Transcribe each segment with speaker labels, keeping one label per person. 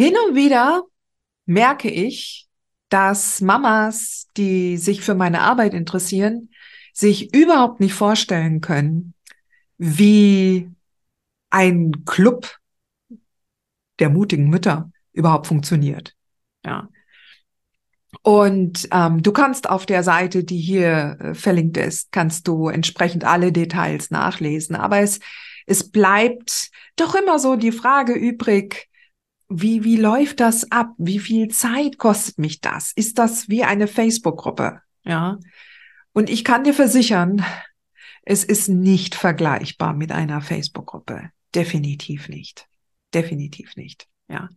Speaker 1: Hin und wieder merke ich, dass Mamas, die sich für meine Arbeit interessieren, sich überhaupt nicht vorstellen können, wie ein Club der mutigen Mütter überhaupt funktioniert. Ja. Und ähm, du kannst auf der Seite, die hier äh, verlinkt ist, kannst du entsprechend alle Details nachlesen. Aber es, es bleibt doch immer so die Frage übrig, wie, wie läuft das ab? Wie viel Zeit kostet mich das? Ist das wie eine Facebook-Gruppe? Ja. Und ich kann dir versichern, es ist nicht vergleichbar mit einer Facebook-Gruppe. Definitiv nicht. Definitiv nicht. Ja.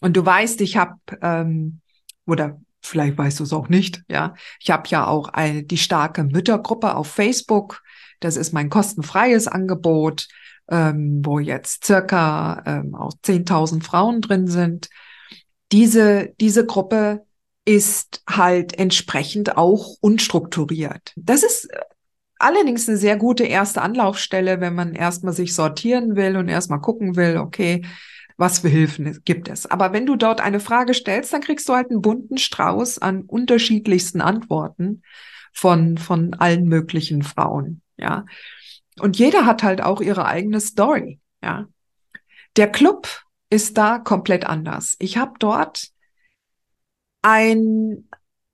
Speaker 1: Und du weißt, ich habe, ähm, oder vielleicht weißt du es auch nicht, ja, ich habe ja auch eine, die starke Müttergruppe auf Facebook. Das ist mein kostenfreies Angebot ähm, wo jetzt circa ähm, auch 10.000 Frauen drin sind. Diese, diese Gruppe ist halt entsprechend auch unstrukturiert. Das ist äh, allerdings eine sehr gute erste Anlaufstelle, wenn man erstmal sich sortieren will und erstmal gucken will, okay, was für Hilfen gibt es. Aber wenn du dort eine Frage stellst, dann kriegst du halt einen bunten Strauß an unterschiedlichsten Antworten von, von allen möglichen Frauen. Ja. Und jeder hat halt auch ihre eigene Story, ja. Der Club ist da komplett anders. Ich habe dort ein,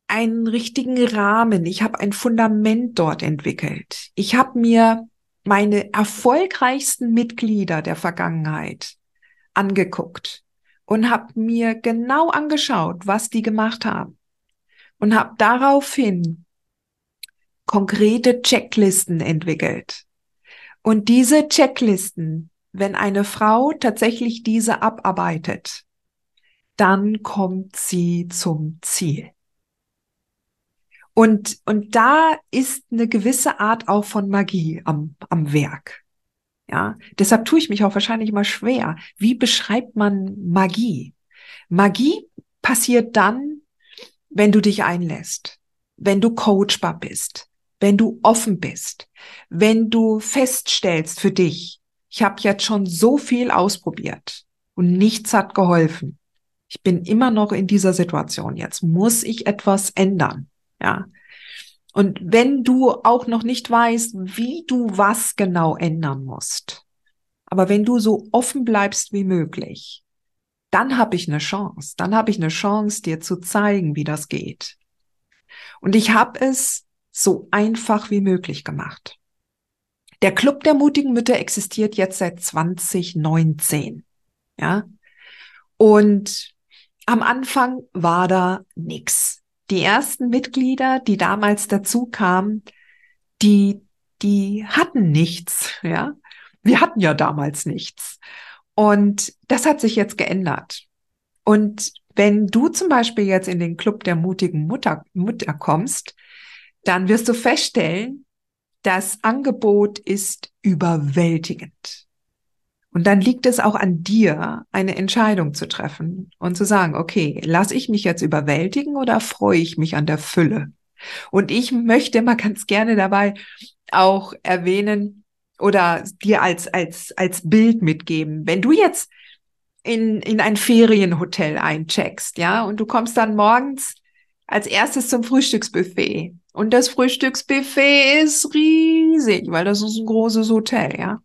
Speaker 1: einen richtigen Rahmen. Ich habe ein Fundament dort entwickelt. Ich habe mir meine erfolgreichsten Mitglieder der Vergangenheit angeguckt und habe mir genau angeschaut, was die gemacht haben und habe daraufhin konkrete Checklisten entwickelt. Und diese Checklisten, wenn eine Frau tatsächlich diese abarbeitet, dann kommt sie zum Ziel. Und, und da ist eine gewisse Art auch von Magie am, am Werk. Ja, deshalb tue ich mich auch wahrscheinlich mal schwer. Wie beschreibt man Magie? Magie passiert dann, wenn du dich einlässt, wenn du coachbar bist, wenn du offen bist, wenn du feststellst für dich, ich habe jetzt schon so viel ausprobiert und nichts hat geholfen. Ich bin immer noch in dieser Situation. Jetzt muss ich etwas ändern. Ja. Und wenn du auch noch nicht weißt, wie du was genau ändern musst, aber wenn du so offen bleibst wie möglich, dann habe ich eine Chance. Dann habe ich eine Chance, dir zu zeigen, wie das geht. Und ich habe es so einfach wie möglich gemacht. Der Club der mutigen Mütter existiert jetzt seit 2019. Ja. Und am Anfang war da nix. Die ersten Mitglieder, die damals dazu kamen, die, die hatten nichts, ja. Wir hatten ja damals nichts. Und das hat sich jetzt geändert. Und wenn du zum Beispiel jetzt in den Club der mutigen Mutter, Mutter kommst, dann wirst du feststellen, das Angebot ist überwältigend. Und dann liegt es auch an dir, eine Entscheidung zu treffen und zu sagen, okay, lasse ich mich jetzt überwältigen oder freue ich mich an der Fülle? Und ich möchte mal ganz gerne dabei auch erwähnen oder dir als, als, als Bild mitgeben. Wenn du jetzt in, in ein Ferienhotel eincheckst, ja, und du kommst dann morgens als erstes zum Frühstücksbuffet und das Frühstücksbuffet ist riesig, weil das ist ein großes Hotel, ja.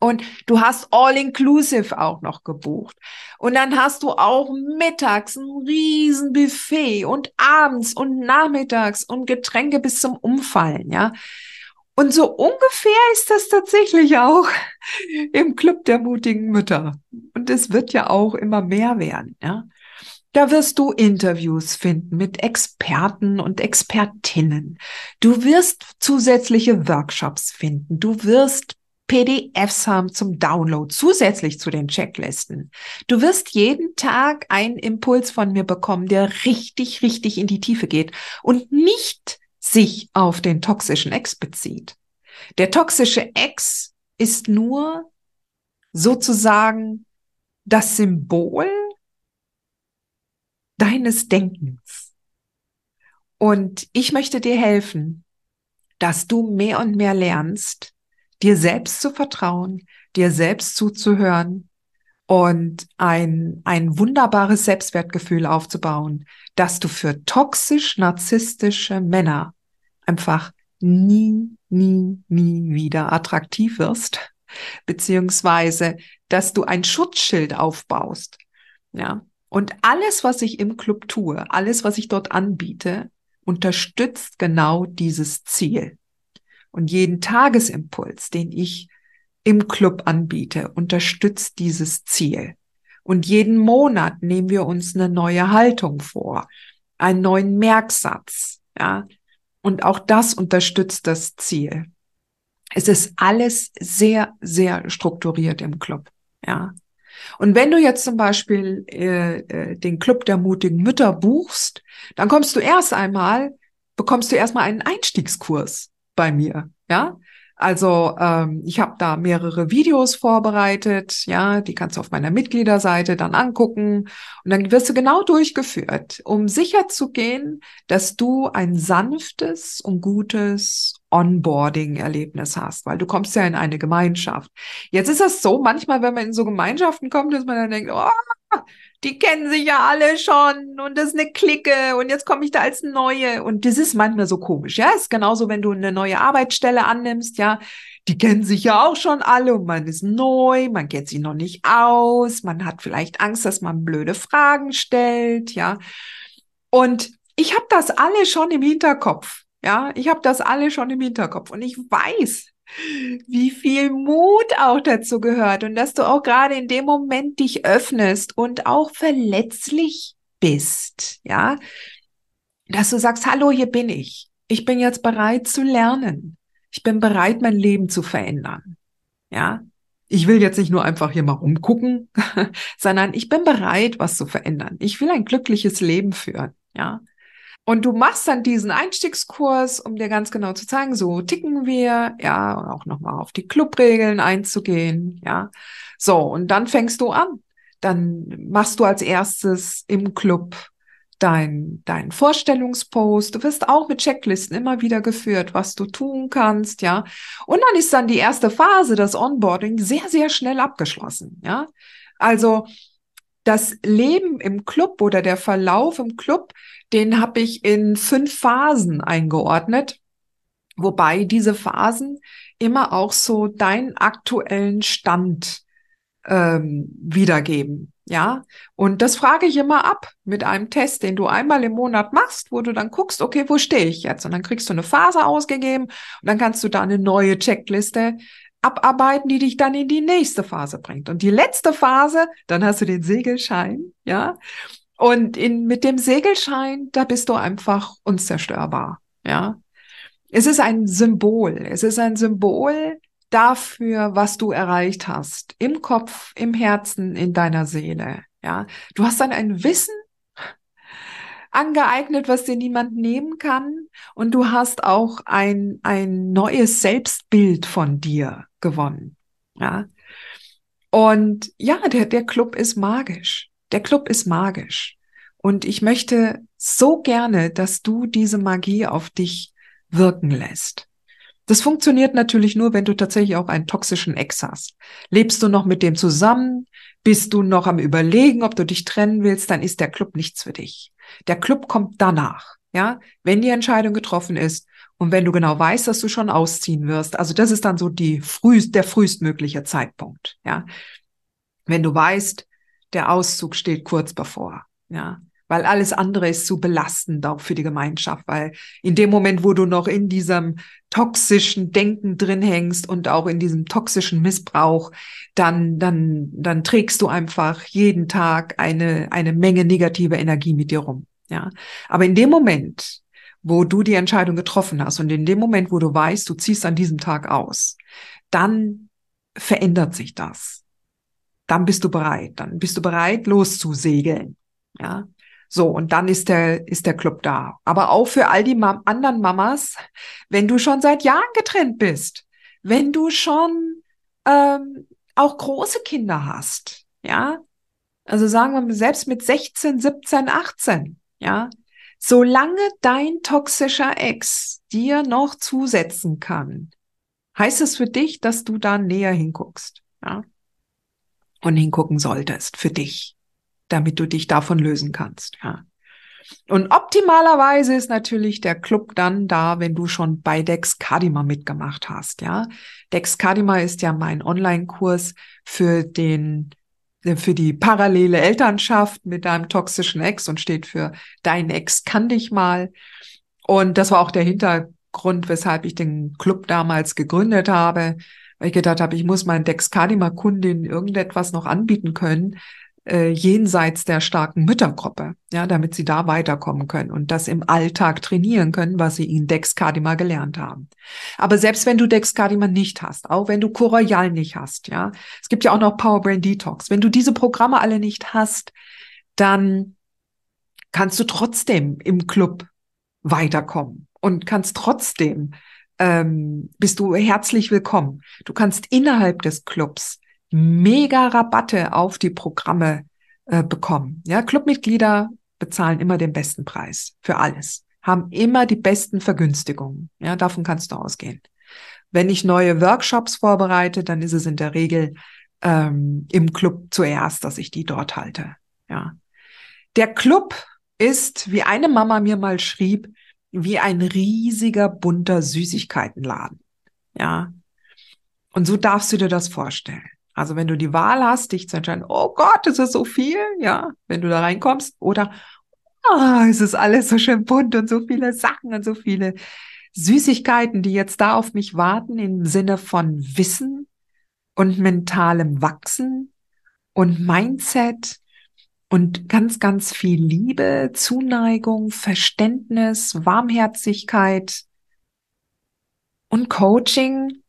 Speaker 1: Und du hast All-Inclusive auch noch gebucht. Und dann hast du auch mittags ein riesen Buffet und abends und nachmittags und Getränke bis zum Umfallen, ja. Und so ungefähr ist das tatsächlich auch im Club der mutigen Mütter. Und es wird ja auch immer mehr werden, ja. Da wirst du Interviews finden mit Experten und Expertinnen. Du wirst zusätzliche Workshops finden. Du wirst PDFs haben zum Download, zusätzlich zu den Checklisten. Du wirst jeden Tag einen Impuls von mir bekommen, der richtig, richtig in die Tiefe geht und nicht sich auf den toxischen Ex bezieht. Der toxische Ex ist nur sozusagen das Symbol deines Denkens. Und ich möchte dir helfen, dass du mehr und mehr lernst, dir selbst zu vertrauen, dir selbst zuzuhören und ein, ein wunderbares Selbstwertgefühl aufzubauen, dass du für toxisch-narzisstische Männer einfach nie, nie, nie wieder attraktiv wirst, beziehungsweise, dass du ein Schutzschild aufbaust. Ja. Und alles, was ich im Club tue, alles, was ich dort anbiete, unterstützt genau dieses Ziel. Und jeden Tagesimpuls, den ich im Club anbiete, unterstützt dieses Ziel. Und jeden Monat nehmen wir uns eine neue Haltung vor, einen neuen Merksatz, ja. Und auch das unterstützt das Ziel. Es ist alles sehr, sehr strukturiert im Club, ja. Und wenn du jetzt zum Beispiel äh, äh, den Club der mutigen Mütter buchst, dann kommst du erst einmal, bekommst du erstmal einen Einstiegskurs bei mir, ja. Also ähm, ich habe da mehrere Videos vorbereitet, ja, die kannst du auf meiner Mitgliederseite dann angucken und dann wirst du genau durchgeführt, um sicher zu gehen, dass du ein sanftes und gutes Onboarding-Erlebnis hast, weil du kommst ja in eine Gemeinschaft. Jetzt ist das so, manchmal, wenn man in so Gemeinschaften kommt, dass man dann denkt, oh, die kennen sich ja alle schon und das ist eine Clique und jetzt komme ich da als Neue. Und das ist manchmal so komisch, ja, ist genauso, wenn du eine neue Arbeitsstelle annimmst, ja, die kennen sich ja auch schon alle und man ist neu, man kennt sie noch nicht aus, man hat vielleicht Angst, dass man blöde Fragen stellt, ja, und ich habe das alle schon im Hinterkopf, ja, ich habe das alle schon im Hinterkopf und ich weiß, wie viel Mut auch dazu gehört und dass du auch gerade in dem Moment dich öffnest und auch verletzlich bist, ja, dass du sagst, hallo, hier bin ich. Ich bin jetzt bereit zu lernen. Ich bin bereit, mein Leben zu verändern. Ja, ich will jetzt nicht nur einfach hier mal rumgucken, sondern ich bin bereit, was zu verändern. Ich will ein glückliches Leben führen. Ja, und du machst dann diesen Einstiegskurs, um dir ganz genau zu zeigen, so ticken wir, ja, und auch nochmal auf die Clubregeln einzugehen, ja. So, und dann fängst du an. Dann machst du als erstes im Club dein, dein Vorstellungspost. Du wirst auch mit Checklisten immer wieder geführt, was du tun kannst, ja. Und dann ist dann die erste Phase, das Onboarding, sehr, sehr schnell abgeschlossen, ja. Also, das Leben im Club oder der Verlauf im Club den habe ich in fünf Phasen eingeordnet, wobei diese Phasen immer auch so deinen aktuellen Stand ähm, wiedergeben. Ja, und das frage ich immer ab mit einem Test, den du einmal im Monat machst, wo du dann guckst, okay, wo stehe ich jetzt? Und dann kriegst du eine Phase ausgegeben und dann kannst du da eine neue Checkliste abarbeiten, die dich dann in die nächste Phase bringt. Und die letzte Phase, dann hast du den Segelschein, ja. Und in, mit dem Segelschein, da bist du einfach unzerstörbar. Ja. Es ist ein Symbol. Es ist ein Symbol dafür, was du erreicht hast. Im Kopf, im Herzen, in deiner Seele. Ja. Du hast dann ein Wissen angeeignet, was dir niemand nehmen kann. Und du hast auch ein, ein neues Selbstbild von dir gewonnen. Ja. Und ja, der, der Club ist magisch. Der Club ist magisch. Und ich möchte so gerne, dass du diese Magie auf dich wirken lässt. Das funktioniert natürlich nur, wenn du tatsächlich auch einen toxischen Ex hast. Lebst du noch mit dem zusammen? Bist du noch am Überlegen, ob du dich trennen willst? Dann ist der Club nichts für dich. Der Club kommt danach. Ja, wenn die Entscheidung getroffen ist und wenn du genau weißt, dass du schon ausziehen wirst. Also das ist dann so die frühest, der frühestmögliche Zeitpunkt. Ja, wenn du weißt, der Auszug steht kurz bevor. Ja. weil alles andere ist zu belastend auch für die Gemeinschaft, weil in dem Moment, wo du noch in diesem toxischen Denken drin hängst und auch in diesem toxischen Missbrauch, dann, dann, dann trägst du einfach jeden Tag eine, eine Menge negative Energie mit dir rum. Ja. Aber in dem Moment, wo du die Entscheidung getroffen hast und in dem Moment, wo du weißt, du ziehst an diesem Tag aus, dann verändert sich das. Dann bist du bereit. Dann bist du bereit, loszusegeln. Ja. So, und dann ist der, ist der Club da. Aber auch für all die Mam anderen Mamas, wenn du schon seit Jahren getrennt bist, wenn du schon ähm, auch große Kinder hast, ja, also sagen wir mal, selbst mit 16, 17, 18, ja, solange dein toxischer Ex dir noch zusetzen kann, heißt es für dich, dass du da näher hinguckst, ja, und hingucken solltest für dich damit du dich davon lösen kannst, ja. Und optimalerweise ist natürlich der Club dann da, wenn du schon bei Dexcadima mitgemacht hast, ja. Dexcadima ist ja mein Online-Kurs für den für die parallele Elternschaft mit deinem toxischen Ex und steht für dein Ex kann dich mal. Und das war auch der Hintergrund, weshalb ich den Club damals gegründet habe, weil ich gedacht habe, ich muss meinen Dexcadima-Kundin irgendetwas noch anbieten können, äh, jenseits der starken Müttergruppe, ja, damit sie da weiterkommen können und das im Alltag trainieren können, was sie in Dexcadima gelernt haben. Aber selbst wenn du Dexcadima nicht hast, auch wenn du Coroyal nicht hast, ja, es gibt ja auch noch Power Brain Detox. Wenn du diese Programme alle nicht hast, dann kannst du trotzdem im Club weiterkommen und kannst trotzdem ähm, bist du herzlich willkommen. Du kannst innerhalb des Clubs mega Rabatte auf die Programme äh, bekommen. Ja, Clubmitglieder bezahlen immer den besten Preis für alles, haben immer die besten Vergünstigungen. Ja, davon kannst du ausgehen. Wenn ich neue Workshops vorbereite, dann ist es in der Regel ähm, im Club zuerst, dass ich die dort halte. Ja, der Club ist, wie eine Mama mir mal schrieb, wie ein riesiger bunter Süßigkeitenladen. Ja, und so darfst du dir das vorstellen. Also wenn du die Wahl hast, dich zu entscheiden, oh Gott, ist das so viel, ja, wenn du da reinkommst, oder oh, es ist alles so schön bunt und so viele Sachen und so viele Süßigkeiten, die jetzt da auf mich warten im Sinne von Wissen und mentalem Wachsen und Mindset und ganz, ganz viel Liebe, Zuneigung, Verständnis, Warmherzigkeit und Coaching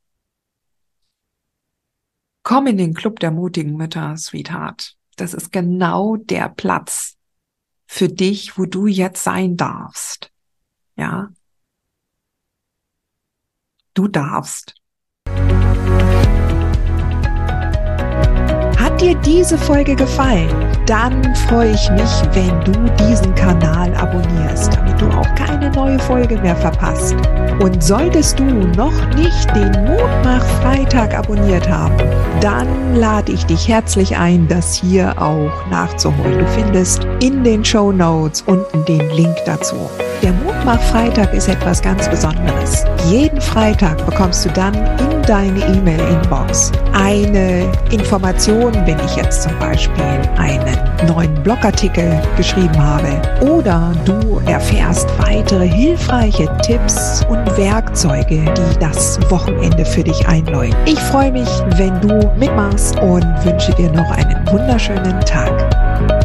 Speaker 1: Komm in den Club der mutigen Mütter, Sweetheart. Das ist genau der Platz für dich, wo du jetzt sein darfst. Ja. Du darfst.
Speaker 2: Hat dir diese Folge gefallen? Dann freue ich mich, wenn du diesen Kanal abonnierst, Folge mehr verpasst. Und solltest du noch nicht den Mutmach Freitag abonniert haben, dann lade ich dich herzlich ein, das hier auch nachzuholen. Du findest in den Show Notes unten den Link dazu. Der Mutmach-Freitag ist etwas ganz Besonderes. Jeden Freitag bekommst du dann in deine E-Mail-Inbox eine Information, wenn ich jetzt zum Beispiel einen neuen Blogartikel geschrieben habe oder du erfährst weitere hilfreiche Tipps und Werkzeuge, die das Wochenende für dich einläuten. Ich freue mich, wenn du mitmachst und wünsche dir noch einen wunderschönen Tag.